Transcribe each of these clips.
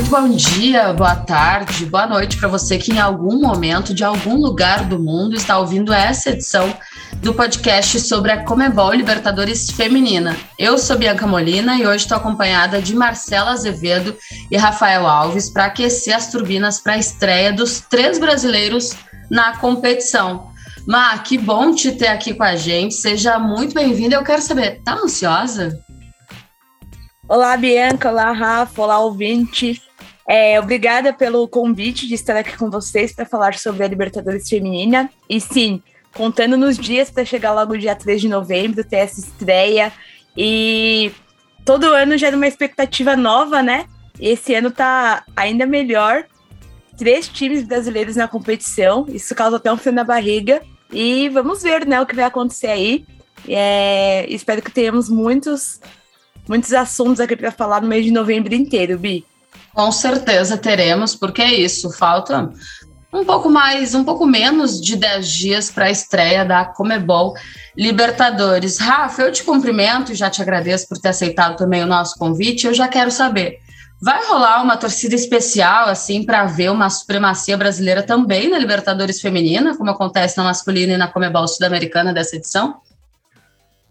muito bom dia, boa tarde, boa noite para você que em algum momento, de algum lugar do mundo, está ouvindo essa edição do podcast sobre a Comebol Libertadores Feminina. Eu sou Bianca Molina e hoje estou acompanhada de Marcela Azevedo e Rafael Alves para aquecer as turbinas para a estreia dos três brasileiros na competição. Má, que bom te ter aqui com a gente. Seja muito bem-vinda. Eu quero saber, tá ansiosa? Olá, Bianca. Olá, Rafa. Olá, ouvinte. É, obrigada pelo convite de estar aqui com vocês para falar sobre a Libertadores Feminina. E sim, contando nos dias para chegar logo dia 3 de novembro, ter essa estreia. E todo ano gera uma expectativa nova, né? E esse ano tá ainda melhor. Três times brasileiros na competição. Isso causa até um frio na barriga. E vamos ver, né, o que vai acontecer aí. É, espero que tenhamos muitos muitos assuntos aqui para falar no mês de novembro inteiro, Bi. Com certeza teremos, porque é isso, falta um pouco mais, um pouco menos de 10 dias para a estreia da Comebol Libertadores. Rafa, eu te cumprimento e já te agradeço por ter aceitado também o nosso convite. Eu já quero saber, vai rolar uma torcida especial assim para ver uma supremacia brasileira também na Libertadores feminina, como acontece na masculina e na Comebol Sul-Americana dessa edição?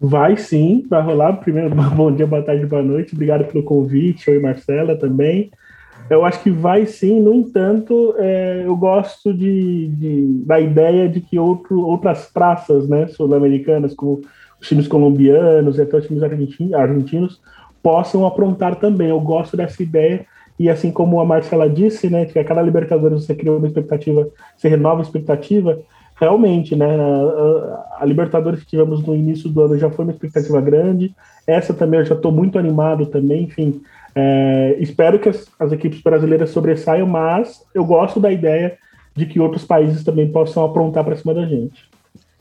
Vai sim, vai rolar. Primeiro, bom dia, boa tarde, boa noite. Obrigado pelo convite, oi Marcela também. Eu acho que vai sim, no entanto, é, eu gosto de, de, da ideia de que outro, outras praças né, sul-americanas, como os times colombianos e até os times argentinos, possam aprontar também. Eu gosto dessa ideia, e assim como a Marcela disse, né, que a cada Libertadores você cria uma expectativa, você renova a expectativa, realmente, né? A, a, Libertadores que tivemos no início do ano já foi uma expectativa grande. Essa também eu já estou muito animado também. Enfim, é, espero que as, as, equipes brasileiras sobressaiam, mas eu gosto da ideia de que outros países também possam aprontar para cima da gente.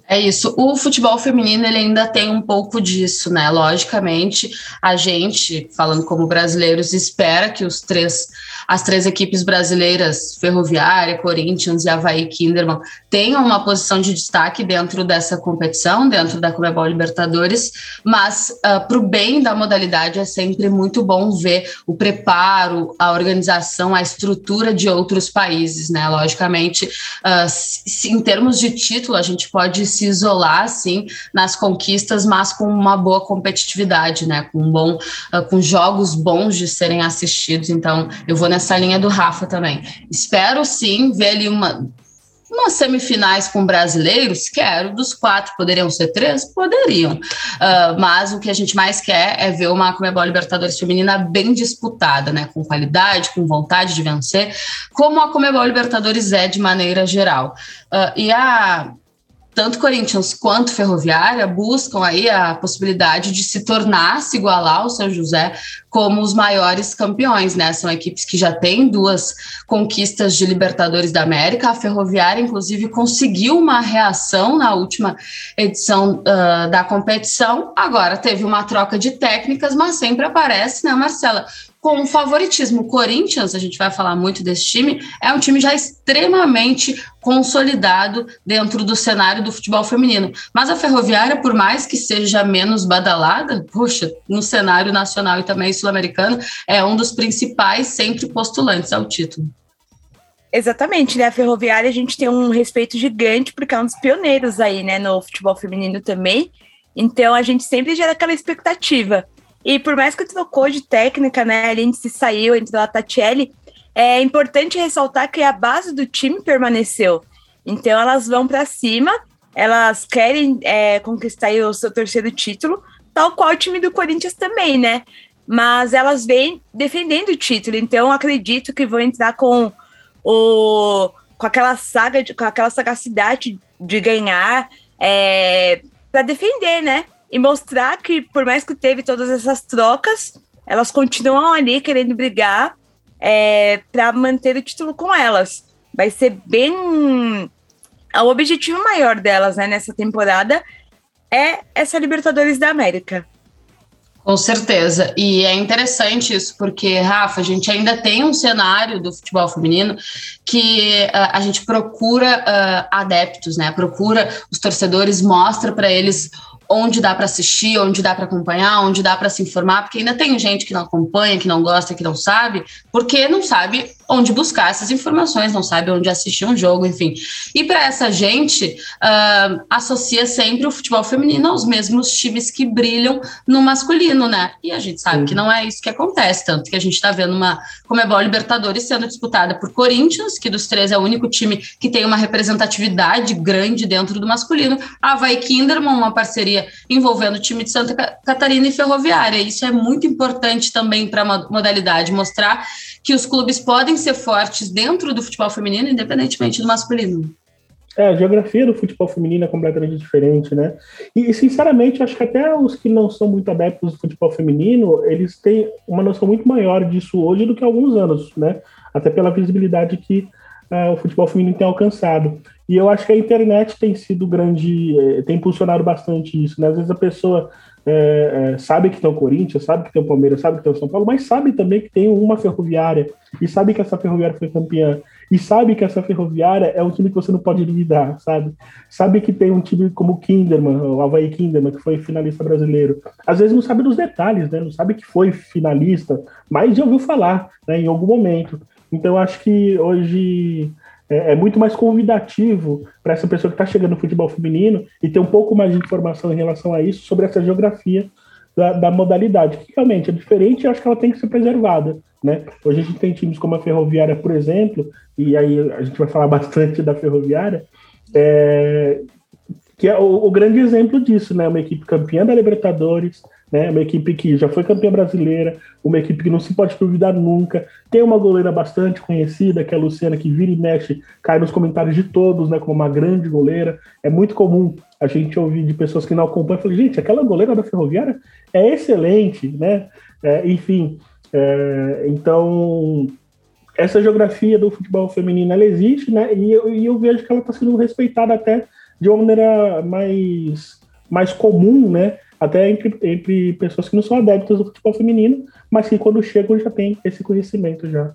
É isso. O futebol feminino ele ainda tem um pouco disso, né? Logicamente, a gente, falando como brasileiros, espera que os três, as três equipes brasileiras, Ferroviária, Corinthians e Havaí Kinderman, tenham uma posição de destaque dentro dessa competição, dentro da Comebol Libertadores, mas uh, ah, para o bem da modalidade é sempre muito bom ver o preparo, a organização, a estrutura de outros países, né? Logicamente, uh, se, em termos de título, a gente pode se isolar assim nas conquistas, mas com uma boa competitividade, né? Com um bom, uh, com jogos bons de serem assistidos. Então, eu vou nessa linha do Rafa também. Espero sim ver ali uma umas semifinais com brasileiros, quero, dos quatro, poderiam ser três? Poderiam, uh, mas o que a gente mais quer é ver uma Comebol Libertadores feminina bem disputada, né, com qualidade, com vontade de vencer, como a Comebol Libertadores é de maneira geral. Uh, e a tanto Corinthians quanto Ferroviária buscam aí a possibilidade de se tornar, se igualar ao São José como os maiores campeões, né? São equipes que já têm duas conquistas de Libertadores da América. A Ferroviária, inclusive, conseguiu uma reação na última edição uh, da competição. Agora teve uma troca de técnicas, mas sempre aparece, né, Marcela? Com favoritismo. O Corinthians, a gente vai falar muito desse time, é um time já extremamente consolidado dentro do cenário do futebol feminino. Mas a Ferroviária, por mais que seja menos badalada, puxa, no cenário nacional e também sul-americano, é um dos principais sempre postulantes ao título. Exatamente, né? A Ferroviária a gente tem um respeito gigante porque é um dos pioneiros aí, né, no futebol feminino também. Então a gente sempre gera aquela expectativa. E por mais que trocou de técnica, né? A Lindsay saiu, entrou a Tatiele, é importante ressaltar que a base do time permaneceu. Então elas vão para cima, elas querem é, conquistar o seu terceiro título, tal qual o time do Corinthians também, né? Mas elas vêm defendendo o título, então acredito que vão entrar com o com aquela saga, com aquela sagacidade de ganhar é, para defender, né? E mostrar que, por mais que teve todas essas trocas, elas continuam ali querendo brigar é, para manter o título com elas. Vai ser bem. O objetivo maior delas né, nessa temporada é essa Libertadores da América. Com certeza. E é interessante isso, porque, Rafa, a gente ainda tem um cenário do futebol feminino que uh, a gente procura uh, adeptos, né? Procura os torcedores, mostra para eles onde dá para assistir, onde dá para acompanhar, onde dá para se informar, porque ainda tem gente que não acompanha, que não gosta, que não sabe, porque não sabe onde buscar essas informações, não sabe onde assistir um jogo, enfim. E para essa gente, uh, associa sempre o futebol feminino aos mesmos times que brilham no masculino, né? E a gente sabe que não é isso que acontece, tanto que a gente está vendo uma Comebol Libertadores sendo disputada por Corinthians, que dos três é o único time que tem uma representatividade grande dentro do masculino, a Vai Kinderman, uma parceria envolvendo o time de Santa Catarina e Ferroviária. Isso é muito importante também para a modalidade, mostrar que os clubes podem ser fortes dentro do futebol feminino, independentemente do masculino. É, a geografia do futebol feminino é completamente diferente, né? E, sinceramente, acho que até os que não são muito adeptos do futebol feminino, eles têm uma noção muito maior disso hoje do que há alguns anos, né? Até pela visibilidade que uh, o futebol feminino tem alcançado. E eu acho que a internet tem sido grande, eh, tem impulsionado bastante isso, né? Às vezes a pessoa é, é, sabe que tem o Corinthians, sabe que tem o Palmeiras, sabe que tem o São Paulo, mas sabe também que tem uma ferroviária, e sabe que essa ferroviária foi campeã, e sabe que essa ferroviária é um time que você não pode duvidar, sabe? Sabe que tem um time como o Kinderman, o Havaí Kinderman, que foi finalista brasileiro. Às vezes não sabe dos detalhes, né? Não sabe que foi finalista, mas já ouviu falar, né, em algum momento. Então, acho que hoje é, é muito mais convidativo para essa pessoa que está chegando no futebol feminino e ter um pouco mais de informação em relação a isso, sobre essa geografia da, da modalidade, que realmente é diferente e acho que ela tem que ser preservada. Né? Hoje a gente tem times como a Ferroviária, por exemplo, e aí a gente vai falar bastante da Ferroviária, é, que é o, o, grande exemplo disso, né? Uma equipe campeã da Libertadores, né? Uma equipe que já foi campeã brasileira, uma equipe que não se pode duvidar nunca. Tem uma goleira bastante conhecida, que é a Luciana, que vira e mexe, cai nos comentários de todos, né? Como uma grande goleira. É muito comum a gente ouvir de pessoas que não acompanham, falar, gente, aquela goleira da Ferroviária é excelente, né? É, enfim, é, então essa geografia do futebol feminino ela existe, né? E eu, e eu vejo que ela está sendo respeitada até de uma maneira mais, mais comum, né? Até entre, entre pessoas que não são adeptas do futebol feminino, mas que quando chegam já tem esse conhecimento já.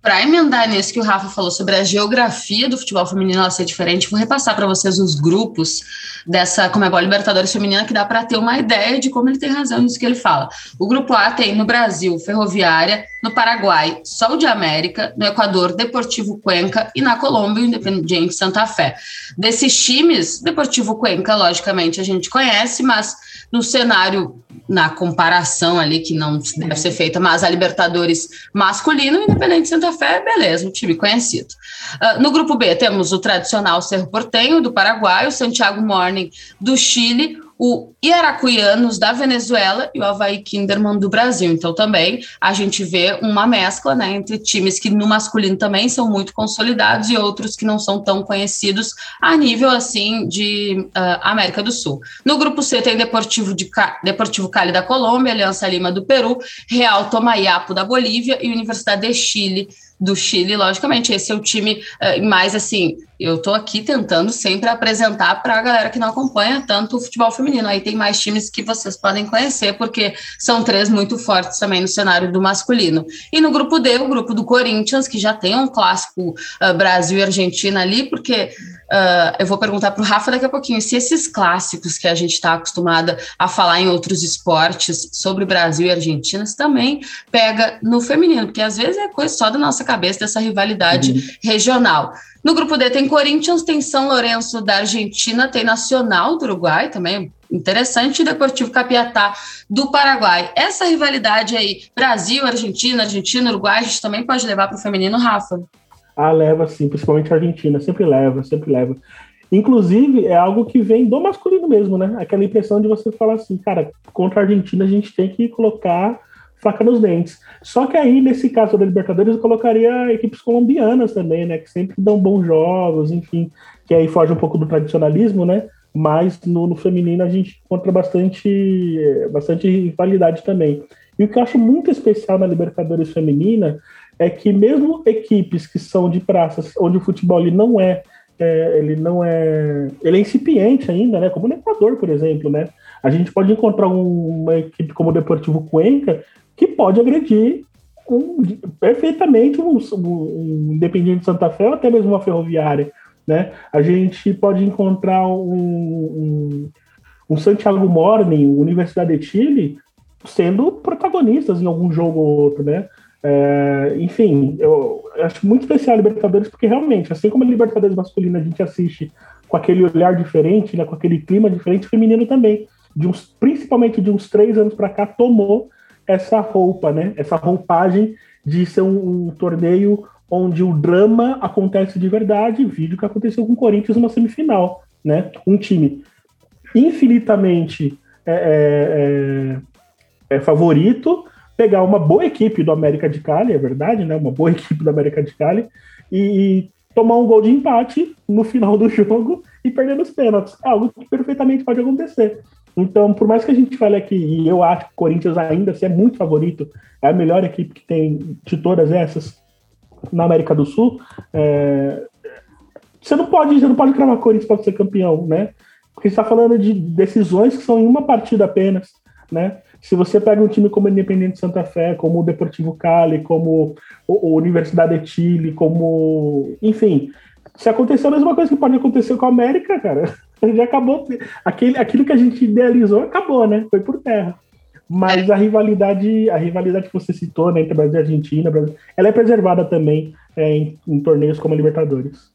Para emendar nisso que o Rafa falou sobre a geografia do futebol feminino ela ser diferente, vou repassar para vocês os grupos dessa Comebol Libertadores Feminina que dá para ter uma ideia de como ele tem razão nisso que ele fala. O grupo A tem no Brasil Ferroviária, no Paraguai Sol de América, no Equador Deportivo Cuenca e na Colômbia Independiente Santa Fé. Desses times, Deportivo Cuenca, logicamente, a gente conhece, mas no cenário, na comparação ali, que não deve ser feita, mas a Libertadores masculino, Independente Santa Fé, beleza, um time conhecido. Uh, no grupo B temos o tradicional Cerro Portenho, do Paraguai, o Santiago Morning, do Chile, o Iaracuianos da Venezuela e o Havaí Kinderman do Brasil. Então, também a gente vê uma mescla né, entre times que no masculino também são muito consolidados e outros que não são tão conhecidos a nível assim de uh, América do Sul. No grupo C tem Deportivo, de Deportivo Cali da Colômbia, Aliança Lima do Peru, Real Tomayapo da Bolívia e Universidade de Chile do Chile, logicamente. Esse é o time uh, mais assim. Eu estou aqui tentando sempre apresentar para a galera que não acompanha tanto o futebol feminino. Aí tem mais times que vocês podem conhecer, porque são três muito fortes também no cenário do masculino. E no grupo D, o grupo do Corinthians, que já tem um clássico uh, Brasil e Argentina ali, porque Uh, eu vou perguntar para o Rafa daqui a pouquinho se esses clássicos que a gente está acostumada a falar em outros esportes sobre Brasil e Argentina também pega no feminino, porque às vezes é coisa só da nossa cabeça dessa rivalidade uhum. regional. No grupo D tem Corinthians, tem São Lourenço da Argentina, tem Nacional do Uruguai também, interessante, e Deportivo Capiatá do Paraguai. Essa rivalidade aí, Brasil, Argentina, Argentina, Uruguai, a gente também pode levar para o feminino, Rafa? Ah, leva sim, principalmente a Argentina, sempre leva, sempre leva. Inclusive, é algo que vem do masculino mesmo, né? Aquela impressão de você falar assim, cara, contra a Argentina a gente tem que colocar faca nos dentes. Só que aí, nesse caso da Libertadores, eu colocaria equipes colombianas também, né? Que sempre dão bons jogos, enfim, que aí foge um pouco do tradicionalismo, né? Mas no, no feminino a gente encontra bastante, bastante rivalidade também. E o que eu acho muito especial na Libertadores feminina é que mesmo equipes que são de praças onde o futebol ele não é, é, ele não é ele é incipiente ainda, né? Como no Equador, por exemplo, né? A gente pode encontrar um, uma equipe como o Deportivo Cuenca que pode agredir um, perfeitamente um, um de Santa Fé ou até mesmo uma ferroviária, né? A gente pode encontrar um, um Santiago Morning, Universidade de Chile, sendo protagonistas em algum jogo ou outro, né? É, enfim, eu, acho muito especial a Libertadores, porque realmente, assim como a Libertadores masculina a gente assiste com aquele olhar diferente, né, com aquele clima diferente, feminino também, de uns, principalmente de uns três anos para cá, tomou essa roupa, né, essa roupagem de ser um, um, torneio onde o drama acontece de verdade, vídeo que aconteceu com o Corinthians numa semifinal, né, um time infinitamente é, é, é, é favorito, pegar uma boa equipe do América de Cali, é verdade, né? Uma boa equipe do América de Cali e tomar um gol de empate no final do jogo e perder nos pênaltis. É algo que perfeitamente pode acontecer. Então, por mais que a gente fale aqui, e eu acho que o Corinthians ainda assim, é muito favorito, é a melhor equipe que tem de todas essas na América do Sul, é... você não pode, você não pode cravar Corinthians para ser campeão, né? Porque está falando de decisões que são em uma partida apenas, né? Se você pega um time como o Independente Santa Fé, como o Deportivo Cali, como o, Universidade de Chile, como. Enfim, se acontecer a mesma coisa que pode acontecer com a América, cara, já acabou. Aquele, aquilo que a gente idealizou acabou, né? Foi por terra. Mas a rivalidade, a rivalidade que você citou, né, entre Brasil e Argentina, ela é preservada também é, em, em torneios como a Libertadores.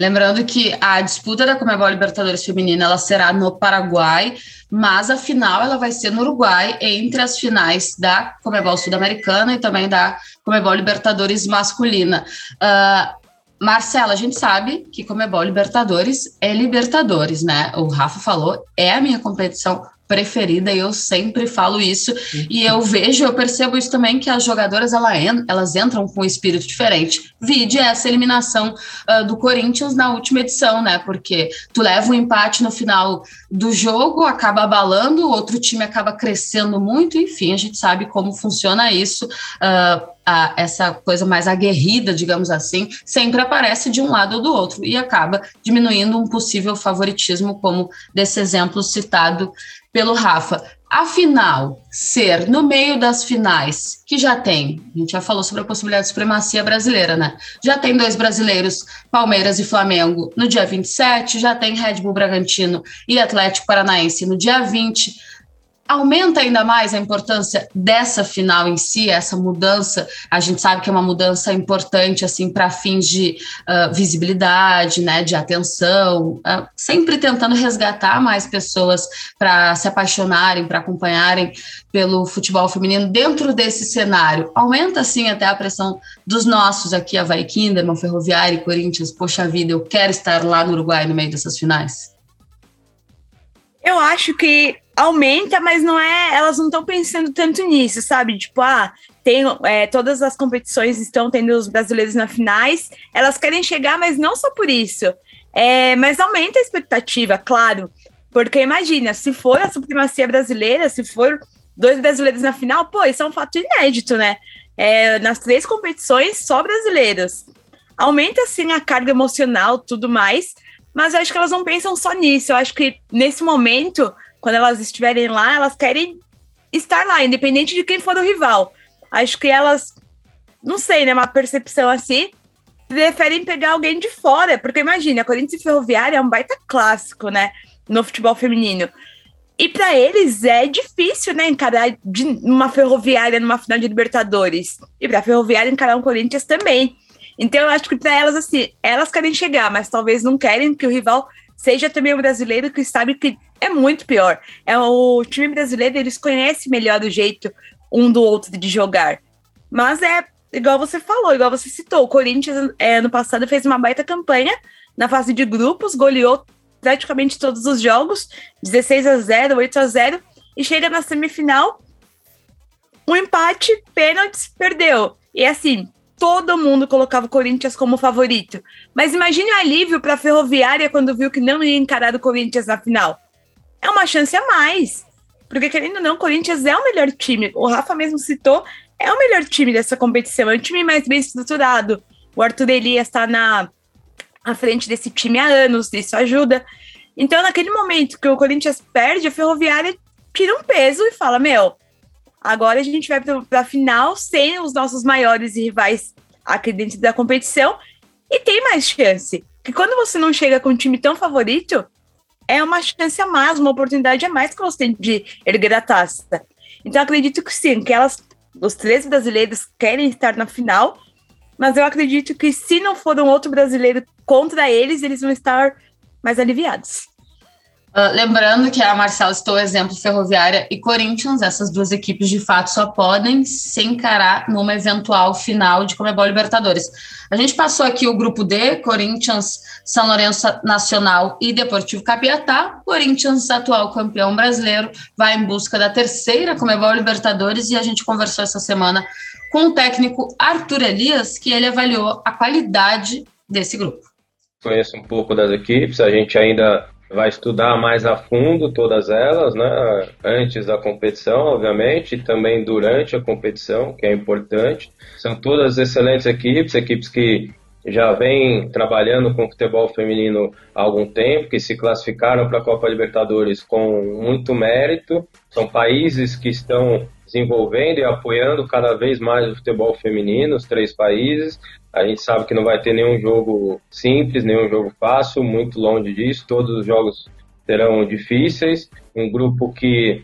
Lembrando que a disputa da Comebol Libertadores Feminina ela será no Paraguai, mas a final ela vai ser no Uruguai, entre as finais da Comebol Sul-Americana e também da Comebol Libertadores Masculina. Uh, Marcela, a gente sabe que Comebol Libertadores é Libertadores, né? O Rafa falou, é a minha competição preferida, e eu sempre falo isso, e eu vejo, eu percebo isso também, que as jogadoras elas entram com um espírito diferente. Vide essa eliminação uh, do Corinthians na última edição, né? Porque tu leva um empate no final do jogo, acaba abalando, o outro time acaba crescendo muito, enfim, a gente sabe como funciona isso. Uh, a, essa coisa mais aguerrida, digamos assim, sempre aparece de um lado ou do outro e acaba diminuindo um possível favoritismo, como desse exemplo citado pelo Rafa. Afinal, ser no meio das finais, que já tem, a gente já falou sobre a possibilidade de supremacia brasileira, né? Já tem dois brasileiros, Palmeiras e Flamengo, no dia 27, já tem Red Bull Bragantino e Atlético Paranaense no dia 20 aumenta ainda mais a importância dessa final em si, essa mudança. A gente sabe que é uma mudança importante assim para fins de uh, visibilidade, né, de atenção, uh, sempre tentando resgatar mais pessoas para se apaixonarem, para acompanharem pelo futebol feminino dentro desse cenário. Aumenta assim até a pressão dos nossos aqui, a Vai Kinderman, Ferroviária e Corinthians. Poxa vida, eu quero estar lá no Uruguai no meio dessas finais. Eu acho que aumenta, mas não é. Elas não estão pensando tanto nisso, sabe? Tipo, ah, tem, é, todas as competições estão tendo os brasileiros na finais. Elas querem chegar, mas não só por isso. É, mas aumenta a expectativa, claro. Porque imagina, se for a supremacia brasileira, se for dois brasileiros na final, pô, isso é um fato inédito, né? É, nas três competições, só brasileiros. Aumenta, sim, a carga emocional, tudo mais, mas eu acho que elas não pensam só nisso. Eu acho que nesse momento quando elas estiverem lá, elas querem estar lá, independente de quem for o rival. Acho que elas, não sei, né, uma percepção assim, preferem pegar alguém de fora, porque imagina, Corinthians Ferroviária é um baita clássico, né, no futebol feminino. E para eles é difícil, né, encarar de uma Ferroviária numa final de Libertadores. E para Ferroviária encarar um Corinthians também. Então eu acho que para elas assim, elas querem chegar, mas talvez não querem que o rival seja também um brasileiro que sabe que é muito pior. É o time brasileiro, eles conhecem melhor o jeito um do outro de jogar. Mas é igual você falou, igual você citou, o Corinthians é, ano passado fez uma baita campanha na fase de grupos, goleou praticamente todos os jogos, 16 a 0, 8 a 0 e chega na semifinal, um empate, pênaltis, perdeu. E assim, todo mundo colocava o Corinthians como favorito. Mas imagine o alívio para a Ferroviária quando viu que não ia encarar o Corinthians na final. É uma chance a mais. Porque, querendo ou não, o Corinthians é o melhor time. O Rafa mesmo citou, é o melhor time dessa competição. É o time mais bem estruturado. O Arthur Elias está na à frente desse time há anos, isso ajuda. Então, naquele momento que o Corinthians perde, a Ferroviária tira um peso e fala: Meu, Agora a gente vai para a final sem os nossos maiores rivais aqui dentro da competição e tem mais chance. Que quando você não chega com um time tão favorito, é uma chance a mais, uma oportunidade a mais que elas têm de erguer a taça. Então, acredito que sim, que elas, os três brasileiros querem estar na final, mas eu acredito que se não for um outro brasileiro contra eles, eles vão estar mais aliviados. Uh, lembrando que a Marcela citou o exemplo Ferroviária e Corinthians, essas duas equipes de fato só podem se encarar numa eventual final de Comebol Libertadores. A gente passou aqui o grupo D, Corinthians, São Lourenço Nacional e Deportivo Capiatá. Corinthians, atual campeão brasileiro, vai em busca da terceira Comebol Libertadores e a gente conversou essa semana com o técnico Arthur Elias, que ele avaliou a qualidade desse grupo. Conheço um pouco das equipes, a gente ainda vai estudar mais a fundo todas elas, né? Antes da competição, obviamente, e também durante a competição, que é importante. São todas excelentes equipes, equipes que já vêm trabalhando com futebol feminino há algum tempo, que se classificaram para a Copa Libertadores com muito mérito. São países que estão desenvolvendo e apoiando cada vez mais o futebol feminino, os três países. A gente sabe que não vai ter nenhum jogo simples, nenhum jogo fácil, muito longe disso. Todos os jogos serão difíceis. Um grupo que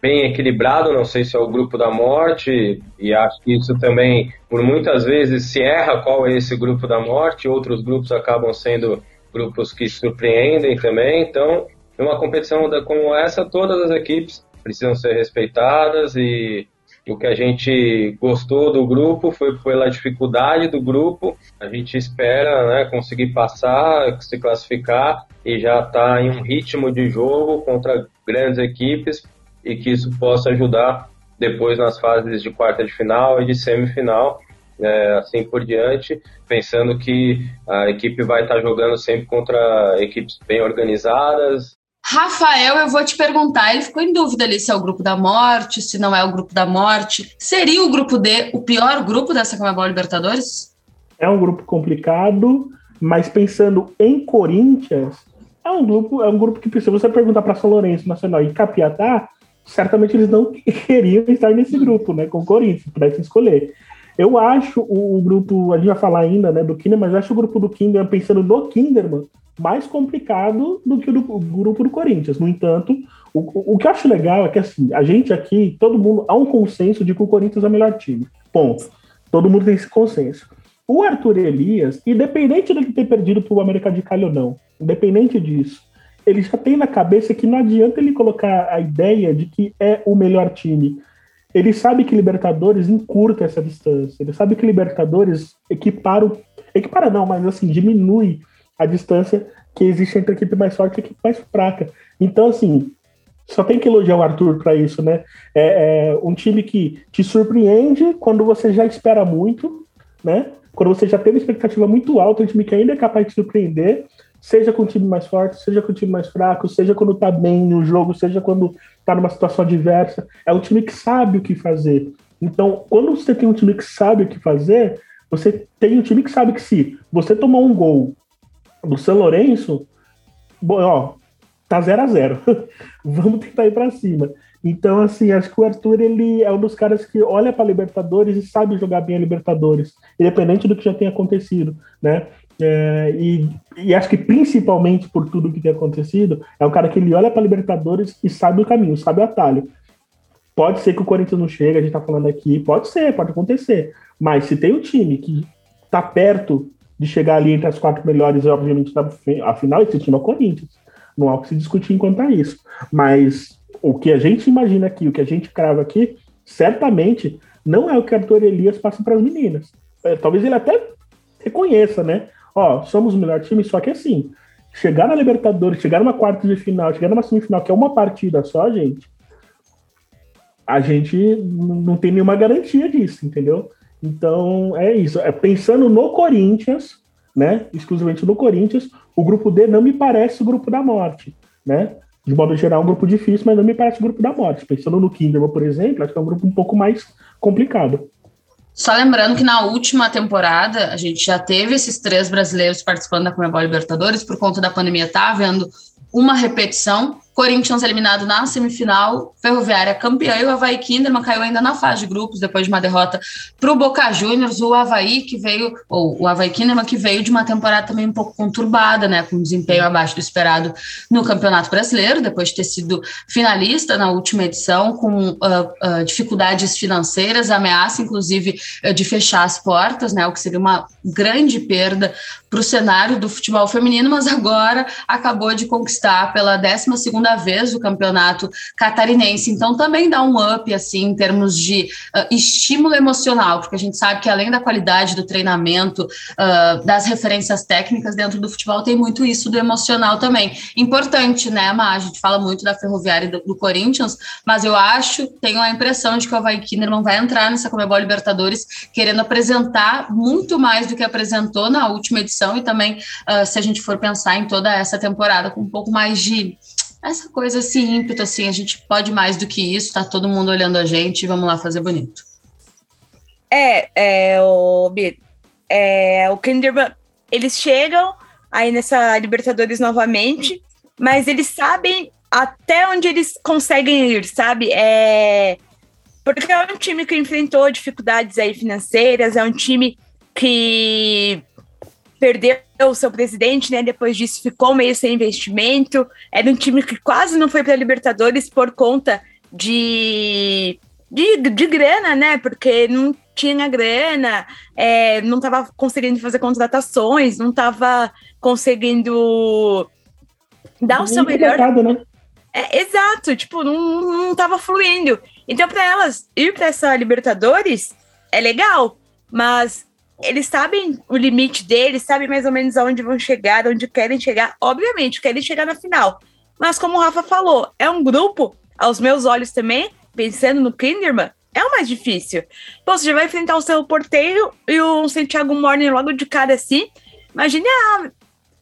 bem equilibrado, não sei se é o grupo da morte, e acho que isso também, por muitas vezes, se erra qual é esse grupo da morte, outros grupos acabam sendo grupos que surpreendem também. Então, numa competição como essa, todas as equipes precisam ser respeitadas e o que a gente gostou do grupo foi pela dificuldade do grupo. A gente espera né, conseguir passar, se classificar e já estar tá em um ritmo de jogo contra grandes equipes e que isso possa ajudar depois nas fases de quarta de final e de semifinal, é, assim por diante, pensando que a equipe vai estar tá jogando sempre contra equipes bem organizadas, Rafael, eu vou te perguntar, ele ficou em dúvida ali se é o grupo da morte, se não é o grupo da morte. Seria o grupo D o pior grupo dessa Comebol Libertadores? É um grupo complicado, mas pensando em Corinthians, é um grupo, é um grupo que se você perguntar para São Lourenço, Nacional e Capiatá, certamente eles não queriam estar nesse grupo, né, com o Corinthians, pudessem escolher. Eu acho o, grupo, a gente vai falar ainda, né, do Kinderman, mas eu acho o grupo do Kinderman, pensando no Kinderman, mais complicado do que o, do, grupo do Corinthians. No entanto, o, o que eu acho legal é que assim, a gente aqui, todo mundo, há um consenso de que o Corinthians é o melhor time. Ponto. Todo mundo tem esse consenso. O Arthur Elias, independente dele ter perdido para o América de Cali ou não, independente disso, ele já tem na cabeça que não adianta ele colocar a ideia de que é o melhor time. Ele sabe que Libertadores encurta essa distância. Ele sabe que Libertadores equipara, equipara não, mas assim, diminui a distância que existe entre a equipe mais forte e a equipe mais fraca. Então, assim, só tem que elogiar o Arthur para isso, né? É, é, um time que te surpreende quando você já espera muito, né? Quando você já tem uma expectativa muito alta, um time que ainda é capaz de surpreender, seja com o time mais forte, seja com o time mais fraco, seja quando tá bem no jogo, seja quando tá numa situação adversa. É um time que sabe o que fazer. Então, quando você tem um time que sabe o que fazer, você tem um time que sabe que se você tomar um gol do São Lourenço, bom, ó, tá 0 a 0 Vamos tentar ir para cima. Então, assim, acho que o Arthur ele é um dos caras que olha para Libertadores e sabe jogar bem a Libertadores, independente do que já tenha acontecido, né? É, e, e, acho que principalmente por tudo que tem acontecido, é um cara que ele olha para Libertadores e sabe o caminho, sabe o atalho. Pode ser que o Corinthians não chegue, a gente tá falando aqui, pode ser, pode acontecer. Mas se tem um time que tá perto de chegar ali entre as quatro melhores, obviamente, a final, esse time é o Corinthians. Não há o que se discutir enquanto a isso. Mas o que a gente imagina aqui, o que a gente crava aqui, certamente não é o que Arthur Elias passa para as meninas. É, talvez ele até reconheça, né? Ó, somos o melhor time, só que assim, chegar na Libertadores, chegar numa quarta de final, chegar numa semifinal, que é uma partida só, gente, a gente não tem nenhuma garantia disso, entendeu? Então, é isso. É, pensando no Corinthians, né? Exclusivamente no Corinthians, o grupo D não me parece o grupo da morte, né? De modo geral, é um grupo difícil, mas não me parece o grupo da morte. Pensando no Kinderman, por exemplo, acho que é um grupo um pouco mais complicado. Só lembrando que na última temporada a gente já teve esses três brasileiros participando da Comebol Libertadores por conta da pandemia, tá havendo uma repetição Corinthians eliminado na semifinal, Ferroviária campeã e o Havaí Kinderman caiu ainda na fase de grupos depois de uma derrota para o Boca Juniors. O Havaí que veio, ou o Havaí Kinderman que veio de uma temporada também um pouco conturbada, né, com desempenho abaixo do esperado no Campeonato Brasileiro, depois de ter sido finalista na última edição, com uh, uh, dificuldades financeiras, ameaça inclusive uh, de fechar as portas, né, o que seria uma grande perda para o cenário do futebol feminino, mas agora acabou de conquistar pela 12 segunda vez o campeonato catarinense. Então também dá um up assim em termos de uh, estímulo emocional, porque a gente sabe que além da qualidade do treinamento, uh, das referências técnicas dentro do futebol, tem muito isso do emocional também. Importante, né, Má? A gente fala muito da Ferroviária do, do Corinthians, mas eu acho, tenho a impressão de que o Havaí Kinderman vai entrar nessa Comebol Libertadores querendo apresentar muito mais do que apresentou na última edição e também, uh, se a gente for pensar em toda essa temporada com um pouco mais de essa coisa assim, ímpeto, assim, a gente pode mais do que isso, tá todo mundo olhando a gente, vamos lá fazer bonito. É, é o, é, o Kinderman, eles chegam aí nessa Libertadores novamente, mas eles sabem até onde eles conseguem ir, sabe? É, porque é um time que enfrentou dificuldades aí financeiras, é um time que perdeu o seu presidente, né? Depois disso ficou meio sem investimento. Era um time que quase não foi para a Libertadores por conta de, de, de, grana, né? Porque não tinha grana, é, não estava conseguindo fazer contratações, não estava conseguindo dar o seu melhor. Mercado, né? É, exato, tipo, não, não tava fluindo. Então, para elas ir para essa Libertadores é legal, mas eles sabem o limite deles, sabem mais ou menos aonde vão chegar, onde querem chegar. Obviamente, querem chegar na final. Mas como o Rafa falou, é um grupo, aos meus olhos também, pensando no Kinderman, é o mais difícil. Pô, você já vai enfrentar o seu porteiro e o Santiago Morning logo de cara assim. Imagine a,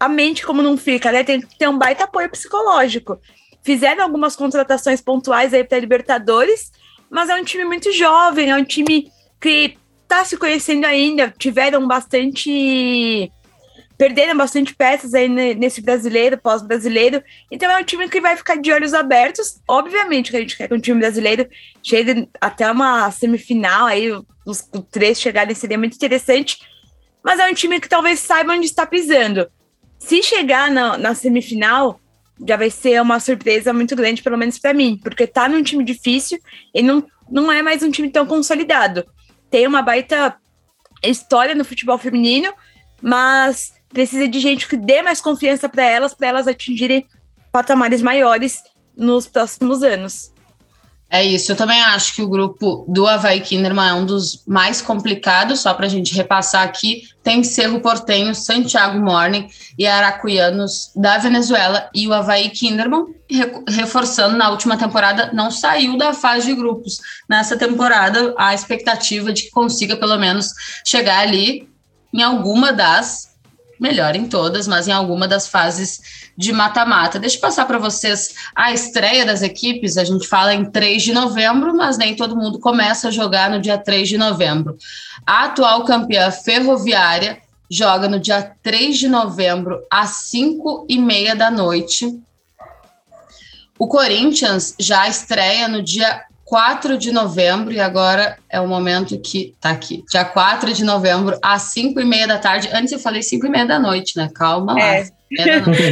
a mente como não fica, né? Tem que ter um baita apoio psicológico. Fizeram algumas contratações pontuais aí para Libertadores, mas é um time muito jovem, é um time que tá se conhecendo ainda, tiveram bastante. Perderam bastante peças aí nesse brasileiro, pós-brasileiro. Então é um time que vai ficar de olhos abertos. Obviamente que a gente quer que um time brasileiro chegue até uma semifinal, aí os, três chegarem seria muito interessante. Mas é um time que talvez saiba onde está pisando. Se chegar na, na semifinal, já vai ser uma surpresa muito grande, pelo menos para mim, porque tá num time difícil e não, não é mais um time tão consolidado tem uma baita história no futebol feminino, mas precisa de gente que dê mais confiança para elas, para elas atingirem patamares maiores nos próximos anos. É isso, eu também acho que o grupo do Havaí Kinderman é um dos mais complicados, só para a gente repassar aqui, tem Cerro Portenho, Santiago Morning e Aracuianos da Venezuela e o Havaí Kinderman, reforçando na última temporada, não saiu da fase de grupos. Nessa temporada, a expectativa de que consiga pelo menos chegar ali em alguma das, melhor em todas, mas em alguma das fases de mata-mata. Deixa eu passar para vocês a estreia das equipes. A gente fala em 3 de novembro, mas nem todo mundo começa a jogar no dia 3 de novembro. A atual campeã ferroviária joga no dia 3 de novembro, às 5 e meia da noite. O Corinthians já estreia no dia 4 de novembro, e agora é o momento que tá aqui. Dia 4 de novembro, às 5 e meia da tarde. Antes eu falei 5 e meia da noite, né? Calma lá. É.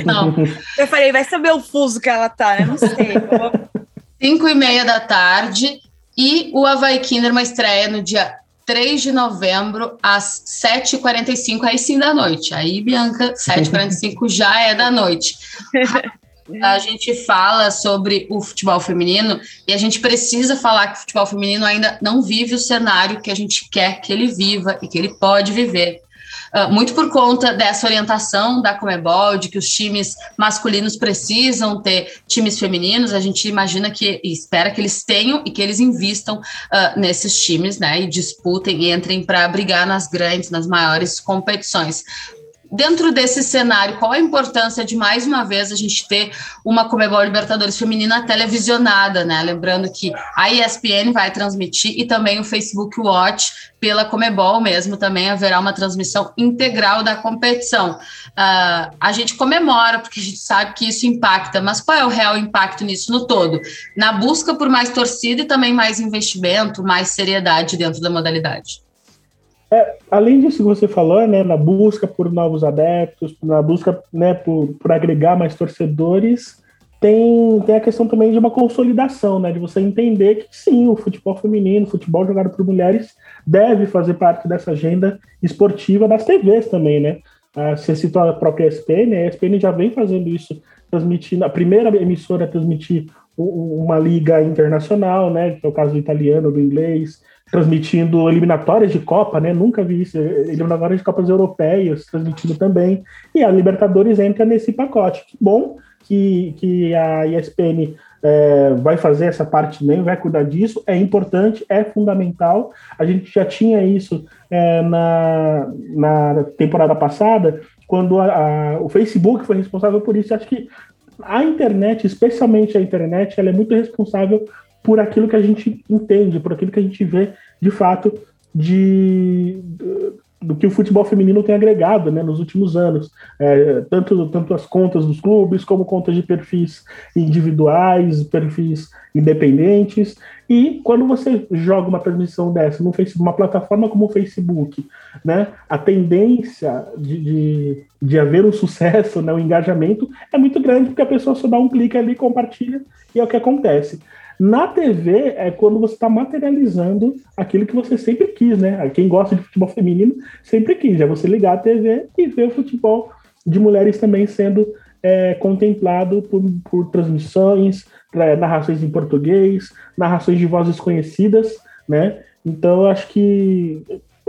Não. Eu falei, vai saber o fuso que ela tá, né? Não sei. 5 e meia da tarde. E o Havaí Kinderman estreia no dia 3 de novembro, às 7h45, aí sim da noite. Aí, Bianca, 7h45 já é da noite. A gente fala sobre o futebol feminino e a gente precisa falar que o futebol feminino ainda não vive o cenário que a gente quer que ele viva e que ele pode viver. Uh, muito por conta dessa orientação da Comebol, de que os times masculinos precisam ter times femininos, a gente imagina que e espera que eles tenham e que eles invistam uh, nesses times, né, e disputem e entrem para brigar nas grandes, nas maiores competições. Dentro desse cenário, qual a importância de mais uma vez a gente ter uma Comebol Libertadores feminina televisionada, né? Lembrando que a ESPN vai transmitir e também o Facebook Watch pela Comebol mesmo também haverá uma transmissão integral da competição. Uh, a gente comemora porque a gente sabe que isso impacta, mas qual é o real impacto nisso no todo? Na busca por mais torcida e também mais investimento, mais seriedade dentro da modalidade. É, além disso que você falou, né, na busca por novos adeptos, na busca né, por, por agregar mais torcedores, tem, tem a questão também de uma consolidação, né, de você entender que sim, o futebol feminino, o futebol jogado por mulheres, deve fazer parte dessa agenda esportiva das TVs também, né? Ah, você citou a própria ESPN, a ESPN já vem fazendo isso, transmitindo, a primeira emissora a transmitir uma liga internacional, né, que é o caso do italiano, do inglês, transmitindo eliminatórias de Copa, né? Nunca vi isso. Eliminatórias de Copas Europeias transmitindo também. E a Libertadores entra nesse pacote. Que bom que, que a ESPN é, vai fazer essa parte também, vai cuidar disso. É importante, é fundamental. A gente já tinha isso é, na, na temporada passada, quando a, a, o Facebook foi responsável por isso. Acho que a internet, especialmente a internet, ela é muito responsável por aquilo que a gente entende, por aquilo que a gente vê de fato de, do que o futebol feminino tem agregado né, nos últimos anos. É, tanto, tanto as contas dos clubes, como contas de perfis individuais, perfis independentes. E quando você joga uma transmissão dessa no Facebook, uma plataforma como o Facebook, né, a tendência de, de, de haver um sucesso, né, um engajamento, é muito grande, porque a pessoa só dá um clique ali, compartilha, e é o que acontece. Na TV é quando você está materializando aquilo que você sempre quis, né? Quem gosta de futebol feminino sempre quis. É você ligar a TV e ver o futebol de mulheres também sendo é, contemplado por, por transmissões, narrações em português, narrações de vozes conhecidas, né? Então, eu acho que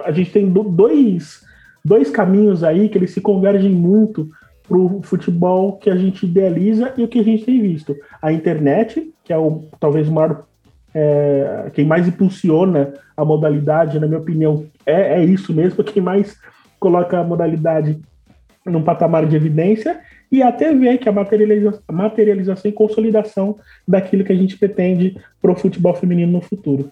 a gente tem dois, dois caminhos aí que eles se convergem muito para o futebol que a gente idealiza e o que a gente tem visto. A internet, que é o talvez o maior, é, quem mais impulsiona a modalidade, na minha opinião, é, é isso mesmo, quem mais coloca a modalidade num patamar de evidência, e a TV, que é a materialização, materialização e consolidação daquilo que a gente pretende para o futebol feminino no futuro.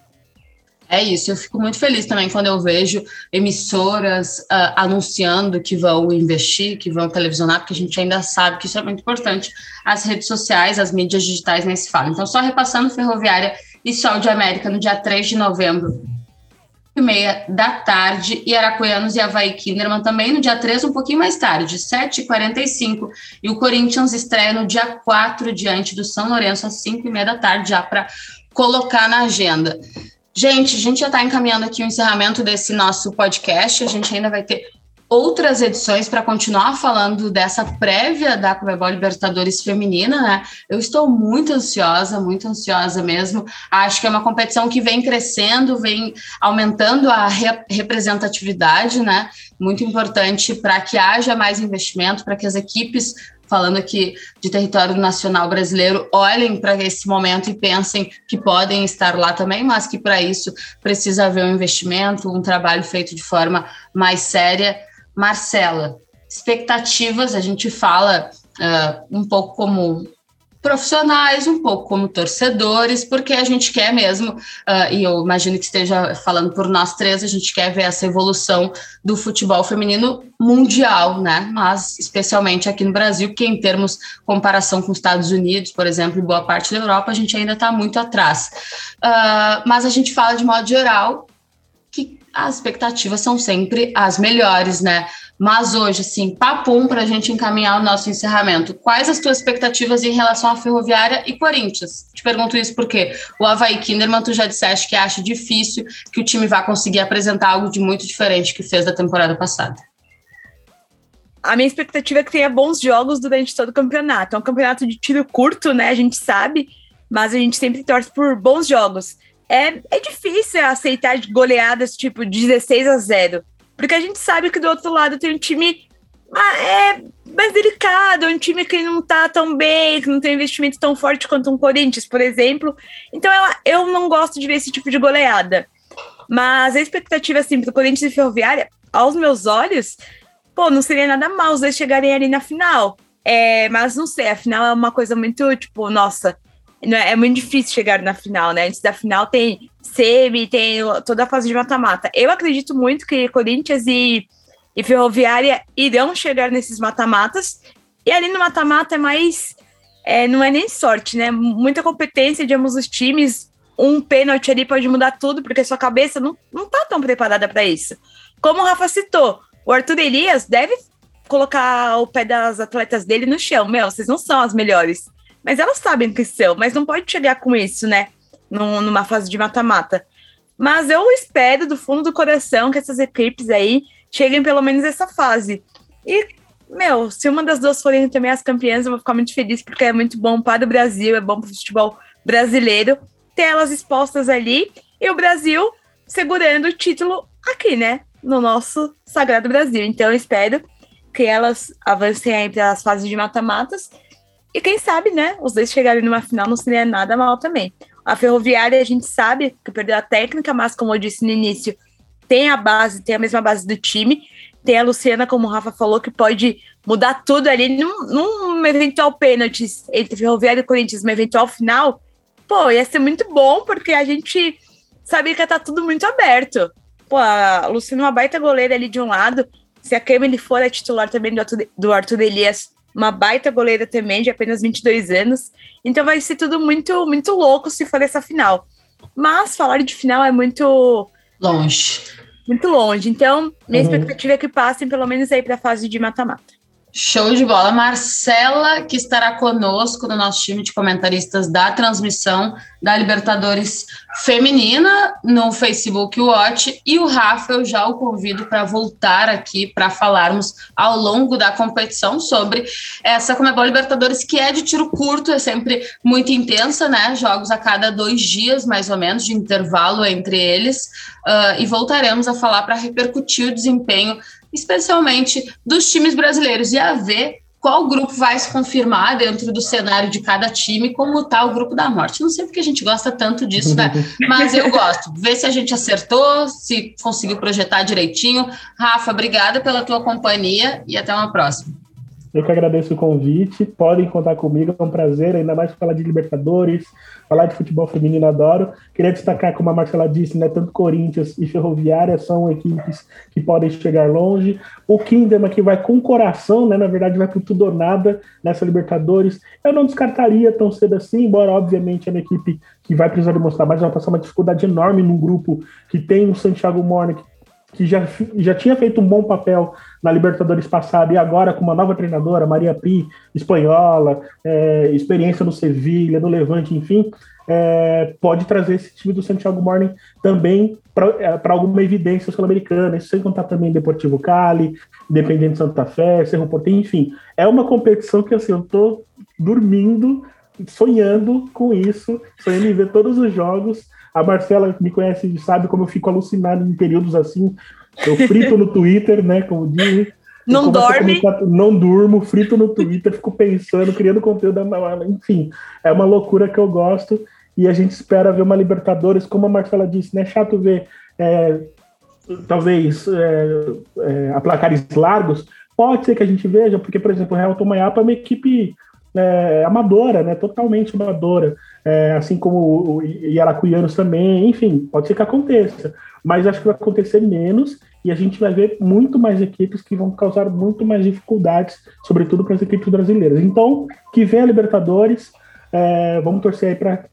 É isso, eu fico muito feliz também quando eu vejo emissoras uh, anunciando que vão investir, que vão televisionar, porque a gente ainda sabe que isso é muito importante. As redes sociais, as mídias digitais nem se falam. Então, só repassando Ferroviária e Sol de América no dia 3 de novembro, e meia da tarde, e Aracuianos e Havaí Kinderman também no dia 3, um pouquinho mais tarde, 7h45, e o Corinthians estreia no dia 4 diante do São Lourenço às 5h30 da tarde, já para colocar na agenda. Gente, a gente já está encaminhando aqui o encerramento desse nosso podcast. A gente ainda vai ter outras edições para continuar falando dessa prévia da Comebol Libertadores feminina, né? Eu estou muito ansiosa, muito ansiosa mesmo. Acho que é uma competição que vem crescendo, vem aumentando a re representatividade, né? Muito importante para que haja mais investimento, para que as equipes falando aqui de território nacional brasileiro, olhem para esse momento e pensem que podem estar lá também, mas que para isso precisa haver um investimento, um trabalho feito de forma mais séria. Marcela, expectativas, a gente fala uh, um pouco como profissionais, um pouco como torcedores, porque a gente quer mesmo, uh, e eu imagino que esteja falando por nós três, a gente quer ver essa evolução do futebol feminino mundial, né? Mas especialmente aqui no Brasil, que em termos comparação com os Estados Unidos, por exemplo, e boa parte da Europa, a gente ainda está muito atrás. Uh, mas a gente fala de modo geral que as expectativas são sempre as melhores, né? Mas hoje, assim, papum para a gente encaminhar o nosso encerramento. Quais as tuas expectativas em relação à Ferroviária e Corinthians? Te pergunto isso porque o Havaí Kinderman, tu já disseste que acha difícil que o time vá conseguir apresentar algo de muito diferente que fez da temporada passada. A minha expectativa é que tenha bons jogos durante todo o campeonato. É um campeonato de tiro curto, né? A gente sabe, mas a gente sempre torce por bons jogos. É, é difícil aceitar goleadas tipo 16 a 0 porque a gente sabe que do outro lado tem um time ah, é mais delicado, um time que não tá tão bem, que não tem investimento tão forte quanto um Corinthians, por exemplo. Então eu, eu não gosto de ver esse tipo de goleada. Mas a expectativa, assim, pro Corinthians e Ferroviária, aos meus olhos, pô, não seria nada mal os dois chegarem ali na final. É, mas não sei, a final é uma coisa muito, tipo, nossa, é, muito difícil chegar na final, né? Antes da final tem semi, tem toda a fase de mata-mata. Eu acredito muito que Corinthians e, e Ferroviária irão chegar nesses mata-matas. E ali no mata-mata é mais. É, não é nem sorte, né? Muita competência de ambos os times. Um pênalti ali pode mudar tudo, porque sua cabeça não, não tá tão preparada para isso. Como o Rafa citou, o Arthur Elias deve colocar o pé das atletas dele no chão. Meu, vocês não são as melhores. Mas elas sabem que são, mas não pode chegar com isso, né? Num, numa fase de mata-mata. Mas eu espero do fundo do coração que essas equipes aí cheguem pelo menos essa fase. E, meu, se uma das duas forem também as campeãs, eu vou ficar muito feliz, porque é muito bom para o Brasil, é bom para o futebol brasileiro ter elas expostas ali e o Brasil segurando o título aqui, né? No nosso Sagrado Brasil. Então eu espero que elas avancem aí para as fases de mata-matas e quem sabe, né, os dois chegarem numa final não seria nada mal também. A Ferroviária, a gente sabe que perdeu a técnica, mas como eu disse no início, tem a base, tem a mesma base do time. Tem a Luciana, como o Rafa falou, que pode mudar tudo ali num, num eventual pênalti entre Ferroviária e Corinthians, uma eventual final. Pô, ia ser muito bom, porque a gente sabia que tá tudo muito aberto. Pô, a Luciana é uma baita goleira ali de um lado. Se a Kemily for a titular também do do Arthur Elias, uma baita goleira também, de apenas 22 anos. Então vai ser tudo muito, muito louco se for essa final. Mas falar de final é muito. Longe. Muito longe. Então, minha uhum. expectativa é que passem pelo menos aí para a fase de mata-mata. Show de bola. Marcela, que estará conosco no nosso time de comentaristas da transmissão da Libertadores Feminina no Facebook Watch. E o Rafa, eu já o convido para voltar aqui para falarmos ao longo da competição sobre essa Comebol Libertadores, que é de tiro curto, é sempre muito intensa, né? Jogos a cada dois dias, mais ou menos, de intervalo entre eles. Uh, e voltaremos a falar para repercutir o desempenho especialmente dos times brasileiros, e a ver qual grupo vai se confirmar dentro do cenário de cada time, como está o grupo da morte. Não sei porque a gente gosta tanto disso, né? Mas eu gosto. Ver se a gente acertou, se conseguiu projetar direitinho. Rafa, obrigada pela tua companhia e até uma próxima. Eu que agradeço o convite. Podem contar comigo, é um prazer, ainda mais falar de Libertadores, falar de futebol feminino, adoro. Queria destacar, como a Marcela disse, né, tanto Corinthians e Ferroviária são equipes que podem chegar longe. O Kingdom aqui vai com coração, né, na verdade vai por tudo ou nada nessa Libertadores. Eu não descartaria tão cedo assim, embora obviamente é uma equipe que vai precisar demonstrar mais, vai passar uma dificuldade enorme num grupo que tem o Santiago Morne, que já, já tinha feito um bom papel na Libertadores passada e agora com uma nova treinadora, Maria Pri, espanhola, é, experiência no Sevilha, no Levante, enfim, é, pode trazer esse time do Santiago Morning também para é, alguma evidência sul-americana, sem contar também Deportivo Cali, Independente Santa Fé, Cerro Porteño, enfim. É uma competição que assim, eu tô dormindo, sonhando com isso, sonhando em ver todos os jogos, a Marcela me conhece e sabe como eu fico alucinado em períodos assim. Eu frito no Twitter, né? Como diz. Não dorme? Não durmo, frito no Twitter, fico pensando, criando conteúdo. Enfim, é uma loucura que eu gosto. E a gente espera ver uma Libertadores, como a Marcela disse, né? É chato ver, é, talvez, é, é, a placares largos. Pode ser que a gente veja, porque, por exemplo, o Real Tomayapa é uma equipe é, amadora, né? Totalmente amadora é, assim como o Iaracuianos também, enfim, pode ser que aconteça, mas acho que vai acontecer menos e a gente vai ver muito mais equipes que vão causar muito mais dificuldades, sobretudo para as equipes brasileiras. Então, que venha a Libertadores, é, vamos torcer aí para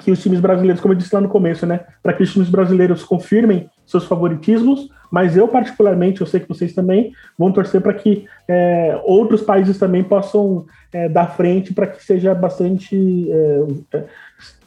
que os times brasileiros, como eu disse lá no começo, né, para que os times brasileiros confirmem seus favoritismos, mas eu particularmente, eu sei que vocês também vão torcer para que é, outros países também possam é, dar frente para que seja bastante é, é,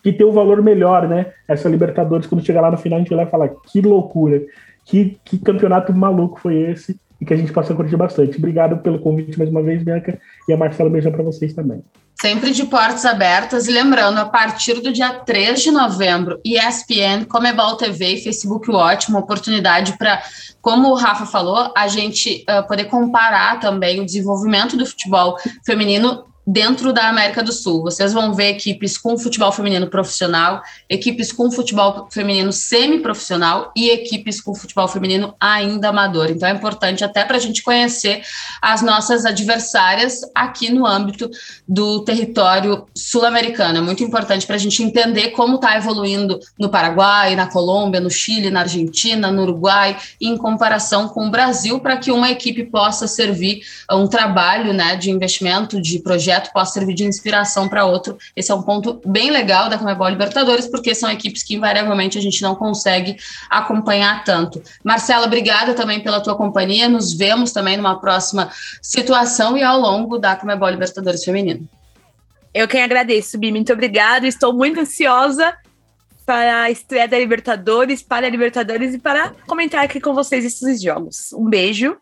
que tenha um valor melhor, né? Essa Libertadores quando chegar lá no final a gente vai falar que loucura, que, que campeonato maluco foi esse e que a gente possa curtir bastante. Obrigado pelo convite mais uma vez, Bianca, e a Marcela beijão para vocês também. Sempre de portas abertas. E lembrando, a partir do dia 3 de novembro, ESPN, Comebol TV e Facebook Watch, uma oportunidade para, como o Rafa falou, a gente uh, poder comparar também o desenvolvimento do futebol feminino dentro da América do Sul. Vocês vão ver equipes com futebol feminino profissional, equipes com futebol feminino semi-profissional e equipes com futebol feminino ainda amador. Então é importante até para a gente conhecer as nossas adversárias aqui no âmbito do território sul-americano. É muito importante para a gente entender como está evoluindo no Paraguai, na Colômbia, no Chile, na Argentina, no Uruguai, em comparação com o Brasil, para que uma equipe possa servir um trabalho né, de investimento, de projeto projeto possa servir de inspiração para outro. Esse é um ponto bem legal da Comebol Libertadores, porque são equipes que invariavelmente a gente não consegue acompanhar tanto. Marcela, obrigada também pela tua companhia. Nos vemos também numa próxima situação e ao longo da Comebol Libertadores Feminino. Eu quem agradeço, Bi. Muito obrigada. Estou muito ansiosa para a estreia da Libertadores, para a Libertadores e para comentar aqui com vocês esses jogos. Um beijo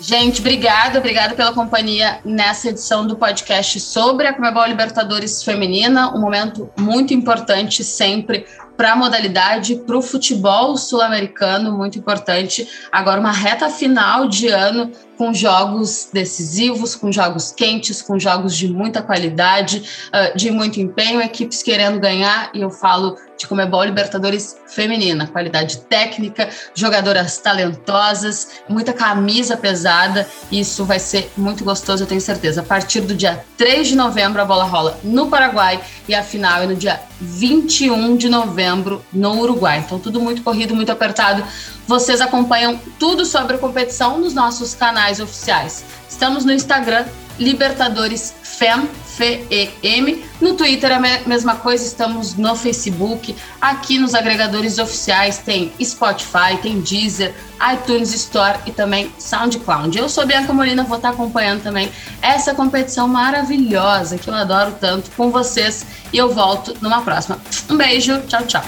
Gente, obrigada, obrigada pela companhia nessa edição do podcast sobre a Comebol Libertadores Feminina, um momento muito importante sempre para a modalidade, para o futebol sul-americano, muito importante. Agora, uma reta final de ano com jogos decisivos, com jogos quentes, com jogos de muita qualidade, ah, de muito empenho, equipes querendo ganhar, e eu falo de Comebol Libertadores feminina, qualidade técnica, jogadoras talentosas, muita camisa pesada, isso vai ser muito gostoso, eu tenho certeza. A partir do dia 3 de novembro a bola rola no Paraguai e a final é no dia 21 de novembro no Uruguai. Então tudo muito corrido, muito apertado. Vocês acompanham tudo sobre a competição nos nossos canais oficiais. Estamos no Instagram Libertadores FEM, F-E-M. No Twitter a mesma coisa, estamos no Facebook. Aqui nos agregadores oficiais tem Spotify, tem Deezer, iTunes Store e também SoundCloud. Eu sou Bianca Molina, vou estar acompanhando também essa competição maravilhosa que eu adoro tanto com vocês e eu volto numa próxima. Um beijo, tchau, tchau.